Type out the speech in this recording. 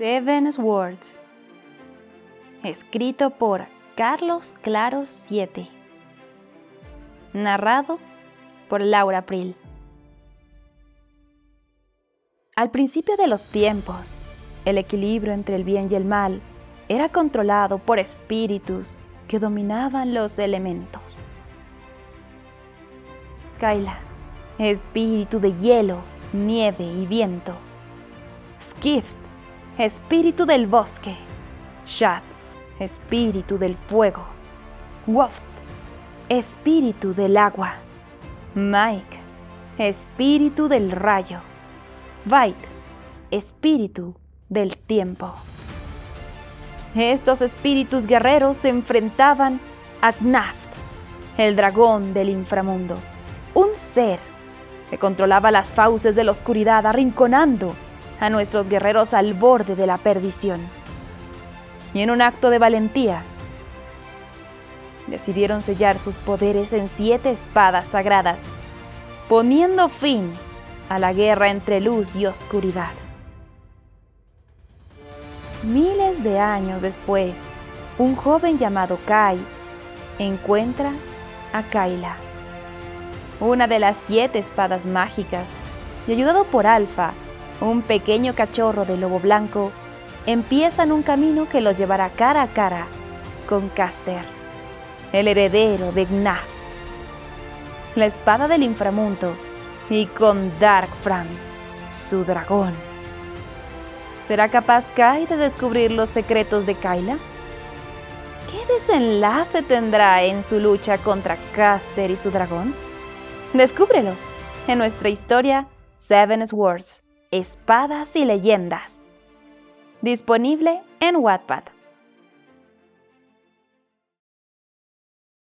Seven Words. Escrito por Carlos Claros 7. Narrado por Laura April. Al principio de los tiempos, el equilibrio entre el bien y el mal era controlado por espíritus que dominaban los elementos. Kaila, espíritu de hielo, nieve y viento. Skift, espíritu del bosque. Shad, espíritu del fuego. Waft, espíritu del agua. Mike, espíritu del rayo. Vait, espíritu del tiempo. Estos espíritus guerreros se enfrentaban a Gnaft, el dragón del inframundo, un ser que controlaba las fauces de la oscuridad, arrinconando a nuestros guerreros al borde de la perdición. Y en un acto de valentía, decidieron sellar sus poderes en siete espadas sagradas, poniendo fin a la guerra entre luz y oscuridad. Miles de años después, un joven llamado Kai encuentra a Kaila, una de las siete espadas mágicas, y ayudado por Alfa, un pequeño cachorro de lobo blanco, empiezan un camino que los llevará cara a cara con Caster, el heredero de Gnaf, la espada del inframundo, y con Darkfram, su dragón. ¿Será capaz Kai de descubrir los secretos de Kyla? ¿Qué desenlace tendrá en su lucha contra Caster y su dragón? Descúbrelo en nuestra historia Seven Swords, Espadas y Leyendas. Disponible en Wattpad.